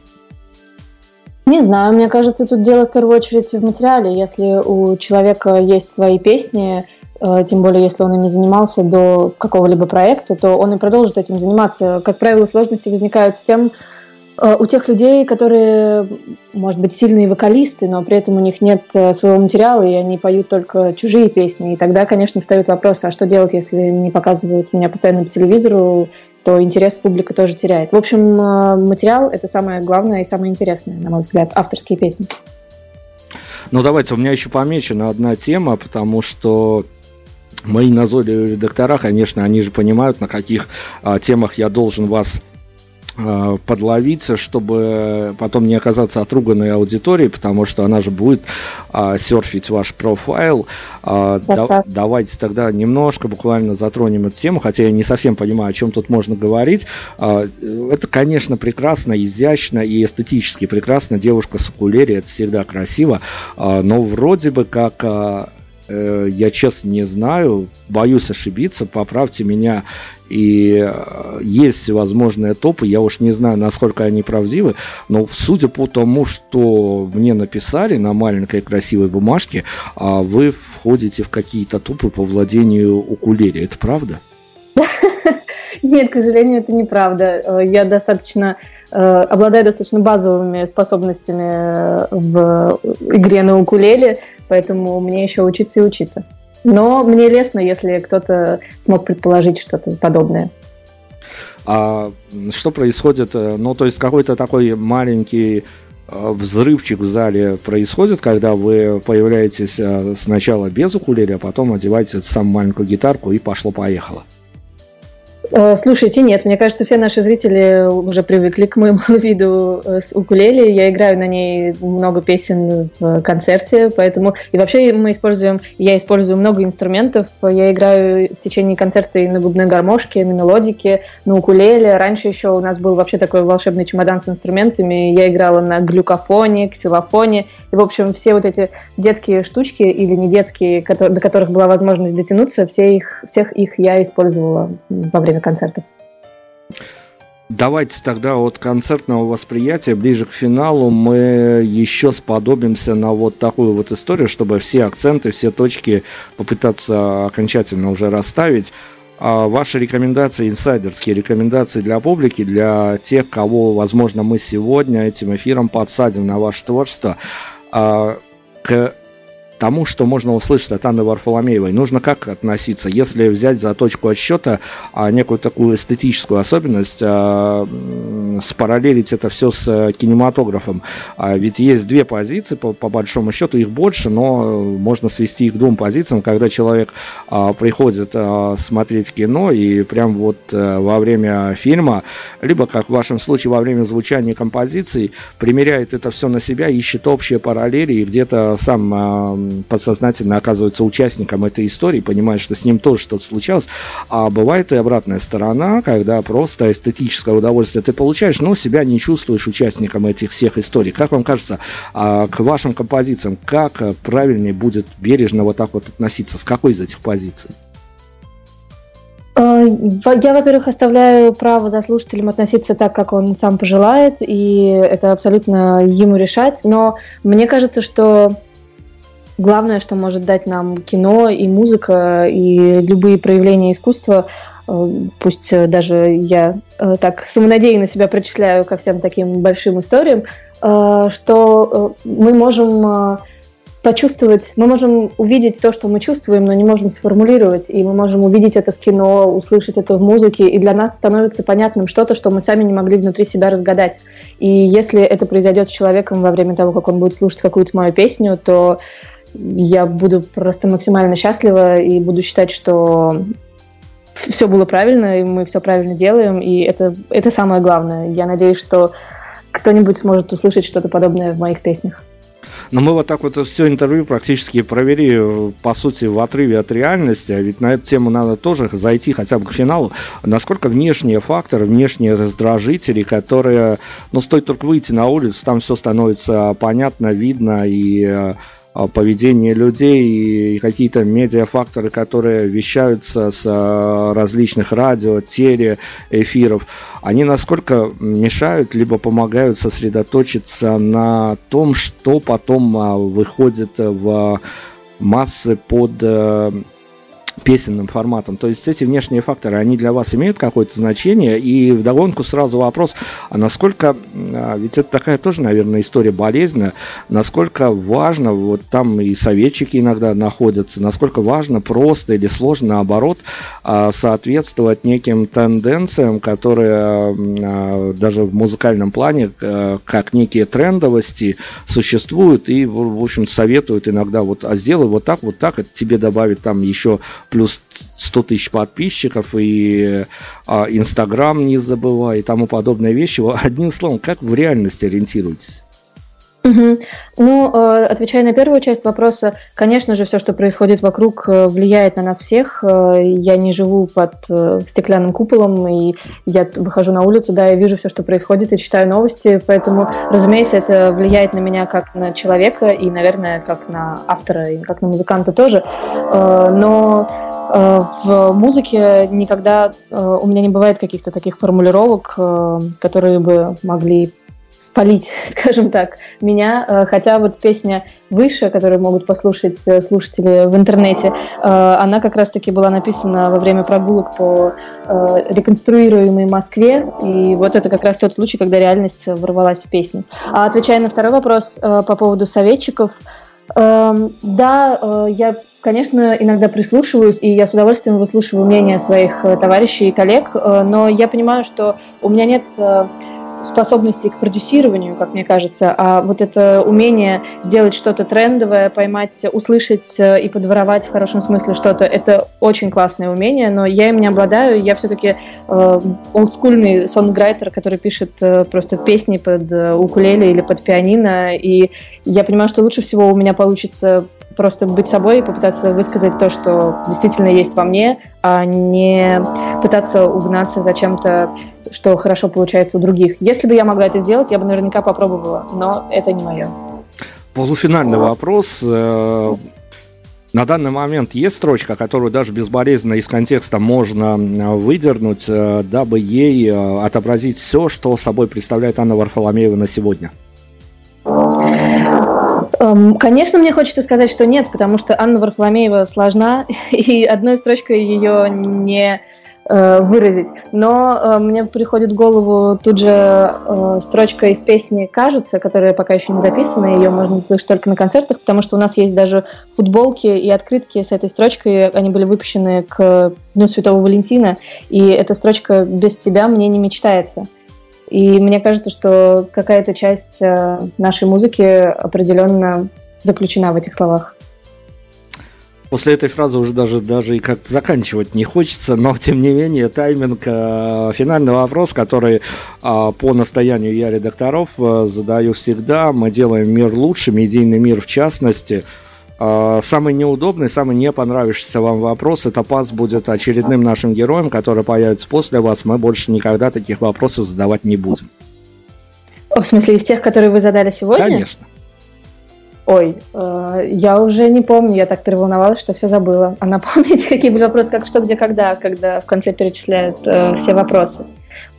Не знаю, мне кажется, тут дело в первую очередь в материале. Если у человека есть свои песни, тем более если он ими занимался до какого-либо проекта, то он и продолжит этим заниматься. Как правило, сложности возникают с тем, э, у тех людей, которые, может быть, сильные вокалисты, но при этом у них нет э, своего материала, и они поют только чужие песни. И тогда, конечно, встают вопросы, а что делать, если не показывают меня постоянно по телевизору, то интерес публика тоже теряет. В общем, э, материал – это самое главное и самое интересное, на мой взгляд, авторские песни. Ну, давайте, у меня еще помечена одна тема, потому что мои назойливые редактора, конечно, они же понимают, на каких а, темах я должен вас Э, подловиться, чтобы потом не оказаться отруганной аудиторией, потому что она же будет а, серфить ваш профайл. А, да, давайте тогда немножко буквально затронем эту тему, хотя я не совсем понимаю, о чем тут можно говорить. А, это, конечно, прекрасно, изящно и эстетически прекрасно. Девушка с это всегда красиво, а, но вроде бы как а, я честно не знаю, боюсь ошибиться, поправьте меня и э, есть всевозможные топы, я уж не знаю, насколько они правдивы, но судя по тому, что мне написали на маленькой красивой бумажке, а вы входите в какие-то топы по владению укулеле. Это правда? Нет, к сожалению, это неправда. Э, я достаточно э, обладаю достаточно базовыми способностями в игре на укулеле, поэтому мне еще учиться и учиться. Но мне лестно, если кто-то смог предположить что-то подобное. А что происходит? Ну, то есть какой-то такой маленький э, взрывчик в зале происходит, когда вы появляетесь э, сначала без укулеле, а потом одеваете самую маленькую гитарку и пошло-поехало. Э, слушайте, нет, мне кажется, все наши зрители уже привыкли к моему виду э, с укулеле. Я играю на ней много песен в концерте, поэтому... И вообще мы используем... Я использую много инструментов. Я играю в течение концерта и на губной гармошке, на мелодике, на укулеле. Раньше еще у нас был вообще такой волшебный чемодан с инструментами. Я играла на глюкофоне, ксилофоне. И, в общем, все вот эти детские штучки или не детские, до которых была возможность дотянуться, все их, всех их я использовала во время концертов. Давайте тогда от концертного восприятия ближе к финалу мы еще сподобимся на вот такую вот историю, чтобы все акценты, все точки попытаться окончательно уже расставить. А ваши рекомендации, инсайдерские рекомендации для публики, для тех, кого, возможно, мы сегодня этим эфиром подсадим на ваше творчество – а, к тому, что можно услышать от Анны Варфоломеевой, нужно как относиться? Если взять за точку отсчета а, некую такую эстетическую особенность, а, спараллелить это все с а, кинематографом, а, ведь есть две позиции, по, по большому счету их больше, но можно свести их к двум позициям, когда человек а, приходит а, смотреть кино и прям вот а, во время фильма, либо, как в вашем случае, во время звучания композиции, примеряет это все на себя, ищет общие параллели и где-то сам а, подсознательно оказывается участником этой истории, понимает, что с ним тоже что-то случалось. А бывает и обратная сторона, когда просто эстетическое удовольствие ты получаешь, но себя не чувствуешь участником этих всех историй. Как вам кажется, а, к вашим композициям, как правильнее будет бережно вот так вот относиться? С какой из этих позиций? Э, я, во-первых, оставляю право за слушателем относиться так, как он сам пожелает, и это абсолютно ему решать. Но мне кажется, что главное, что может дать нам кино и музыка, и любые проявления искусства, э, пусть даже я э, так самонадеянно себя причисляю ко всем таким большим историям, э, что мы можем почувствовать, мы можем увидеть то, что мы чувствуем, но не можем сформулировать, и мы можем увидеть это в кино, услышать это в музыке, и для нас становится понятным что-то, что мы сами не могли внутри себя разгадать. И если это произойдет с человеком во время того, как он будет слушать какую-то мою песню, то я буду просто максимально счастлива и буду считать, что все было правильно, и мы все правильно делаем, и это, это самое главное. Я надеюсь, что кто-нибудь сможет услышать что-то подобное в моих песнях. Но мы вот так вот все интервью практически провели, по сути, в отрыве от реальности, а ведь на эту тему надо тоже зайти хотя бы к финалу. Насколько внешние факторы, внешние раздражители, которые, ну, стоит только выйти на улицу, там все становится понятно, видно и а, поведение людей и какие-то медиафакторы, которые вещаются с а, различных радио, теле, эфиров, они насколько мешают, либо помогают сосредоточиться на том, что потом а, выходит в массы под э, песенным форматом. То есть эти внешние факторы, они для вас имеют какое-то значение. И вдогонку сразу вопрос, а насколько, а, ведь это такая тоже, наверное, история болезненная, насколько важно, вот там и советчики иногда находятся, насколько важно просто или сложно, наоборот, а, соответствовать неким тенденциям, которые а, даже в музыкальном плане, как некие трендовости, существуют и, в общем, советуют иногда, вот, а сделай вот так, вот так, это тебе добавит там еще плюс 100 тысяч подписчиков и а, Инстаграм не забывай и тому подобные вещи. Одним словом, как в реальности ориентируетесь? Угу. Ну, э, отвечая на первую часть вопроса, конечно же, все, что происходит вокруг, э, влияет на нас всех. Э, я не живу под стеклянным куполом, и я выхожу на улицу, да, я вижу все, что происходит, и читаю новости, поэтому, разумеется, это влияет на меня как на человека, и, наверное, как на автора, и как на музыканта тоже. Но в музыке никогда у меня не бывает каких-то таких формулировок, которые бы могли спалить, скажем так, меня. Э, хотя вот песня «Выше», которую могут послушать э, слушатели в интернете, э, она как раз-таки была написана во время прогулок по реконструируемой Москве. И вот это как раз тот случай, когда реальность ворвалась в песню. А отвечая на второй вопрос по поводу советчиков, эм, да, я Конечно, иногда прислушиваюсь, и я с удовольствием выслушиваю мнение своих товарищей и коллег, но я понимаю, что у меня нет способности к продюсированию, как мне кажется, а вот это умение сделать что-то трендовое, поймать, услышать э, и подворовать в хорошем смысле что-то, это очень классное умение, но я им не обладаю, я все-таки э, олдскульный сонграйтер, который пишет э, просто песни под э, укулеле или под пианино, и я понимаю, что лучше всего у меня получится просто быть собой и попытаться высказать то, что действительно есть во мне, а не пытаться угнаться за чем-то, что хорошо получается у других. Если бы я могла это сделать, я бы наверняка попробовала, но это не мое. Полуфинальный вопрос. Э, на данный момент есть строчка, которую даже безболезненно из контекста можно э, выдернуть, э, дабы ей отобразить все, что собой представляет Анна Варфоломеева на сегодня? Эм, конечно, мне хочется сказать, что нет, потому что Анна Варфоломеева сложна, и одной строчкой ее не э, выразить. Но э, мне приходит в голову тут же э, строчка из песни «Кажется», которая пока еще не записана, ее можно услышать только на концертах, потому что у нас есть даже футболки и открытки с этой строчкой, они были выпущены к Дню Святого Валентина, и эта строчка «Без тебя мне не мечтается». И мне кажется, что какая-то часть э, нашей музыки определенно заключена в этих словах. После этой фразы уже даже, даже и как-то заканчивать не хочется, но тем не менее тайминг, э, финальный вопрос, который э, по настоянию я редакторов э, задаю всегда. Мы делаем мир лучше, медийный мир в частности – самый неудобный, самый не понравившийся вам вопрос, это пас будет очередным нашим героем, который появится после вас. Мы больше никогда таких вопросов задавать не будем. В смысле, из тех, которые вы задали сегодня? Конечно. Ой, э, я уже не помню, я так переволновалась, что все забыла. А напомните, какие были вопросы, как что, где, когда, когда в конце перечисляют э, все вопросы.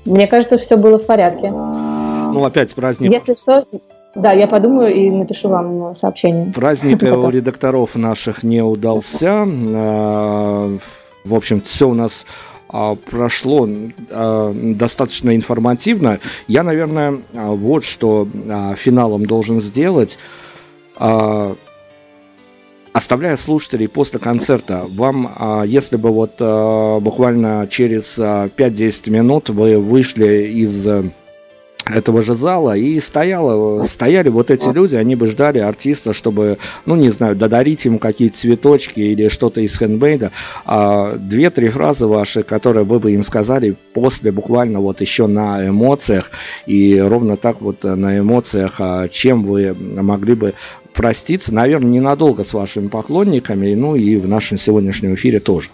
Мне кажется, все было в порядке. Ну, опять праздник. Если что, да, я подумаю и напишу вам сообщение. Праздник у редакторов наших не удался. А, в общем, все у нас а, прошло а, достаточно информативно. Я, наверное, вот что финалом должен сделать. Оставляя слушателей после концерта, вам, если бы вот буквально через 5-10 минут вы вышли из этого же зала, и стояло, стояли вот эти люди, они бы ждали артиста, чтобы, ну, не знаю, додарить ему какие-то цветочки или что-то из хендмейда. А две-три фразы ваши, которые вы бы им сказали после буквально вот еще на эмоциях, и ровно так вот на эмоциях, а чем вы могли бы проститься, наверное, ненадолго с вашими поклонниками, ну и в нашем сегодняшнем эфире тоже.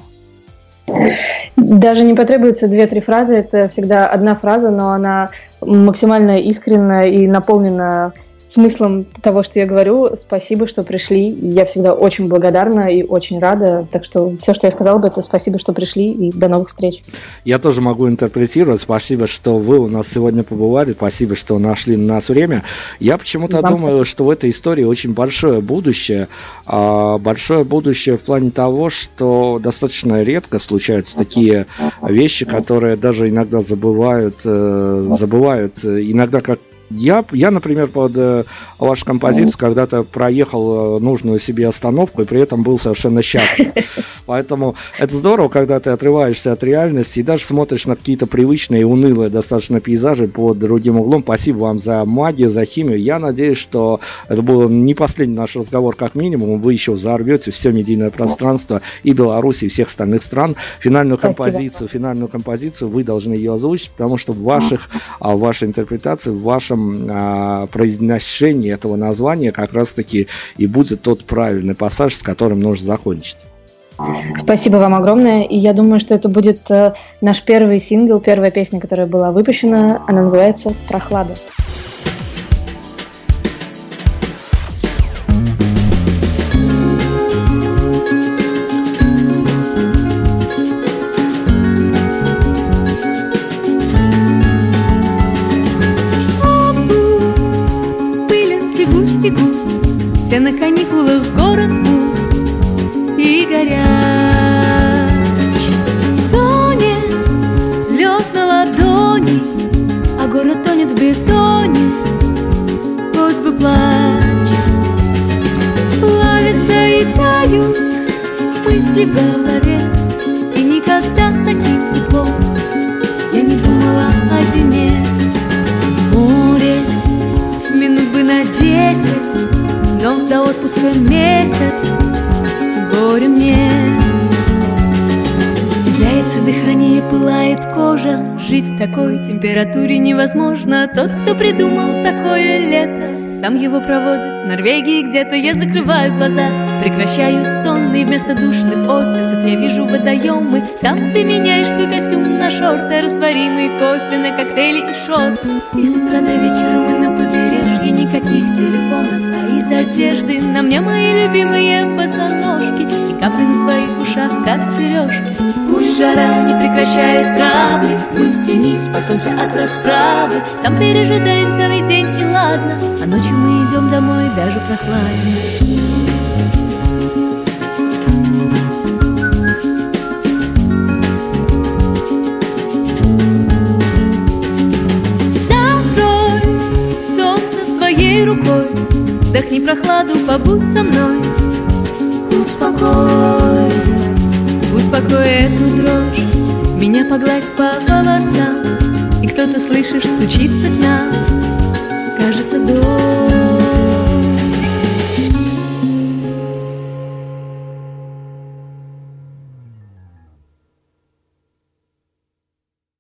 Даже не потребуется две-три фразы, это всегда одна фраза, но она максимально искренна и наполнена смыслом того, что я говорю. Спасибо, что пришли. Я всегда очень благодарна и очень рада. Так что все, что я сказала бы, это спасибо, что пришли и до новых встреч. Я тоже могу интерпретировать. Спасибо, что вы у нас сегодня побывали. Спасибо, что нашли на нас время. Я почему-то думаю, спасибо. что в этой истории очень большое будущее. А, большое будущее в плане того, что достаточно редко случаются такие вещи, которые даже иногда забывают, э, забывают иногда как я, я, например, под э, вашу композицию когда-то проехал э, нужную себе остановку и при этом был совершенно счастлив. Поэтому это здорово, когда ты отрываешься от реальности и даже смотришь на какие-то привычные и унылые достаточно пейзажи под другим углом. Спасибо вам за магию, за химию. Я надеюсь, что это был не последний наш разговор, как минимум. Вы еще взорвете все медийное пространство и Беларуси, и всех остальных стран. Финальную Спасибо. композицию, финальную композицию вы должны ее озвучить, потому что в ваших, а, в вашей интерпретации, в вашем вашем а, произношении этого названия как раз-таки и будет тот правильный пассаж, с которым нужно закончить. Спасибо вам огромное. И я думаю, что это будет э, наш первый сингл, первая песня, которая была выпущена. Она называется «Прохлада». Тают мысли в голове И никогда с таким теплом я не думала о зиме. Море минут бы на десять но до отпуска месяц Горе мне. Замедляется дыхание, пылает кожа Жить в такой температуре невозможно. Тот, кто придумал такое лето Сам его проводит в Норвегии где-то Я закрываю глаза, прекращаю стоны И вместо душных офисов я вижу водоемы. Там ты меняешь свой костюм на шорты Растворимый кофе на коктейли и шот И с утра до вечера мы на побережье Никаких телефонов из одежды. На мне мои любимые босоножки И капли на твоих ушах, как сережки. Пусть жара не прекращает травы Мы в тени спасемся от расправы. Там пережидаем целый день и ладно А ночью мы идем домой даже прохладнее рукой. Вдохни прохладу, побудь со мной. Успокой, успокой эту дрожь. Меня погладь по волосам. И кто-то, слышишь, стучится к нам. Кажется, дождь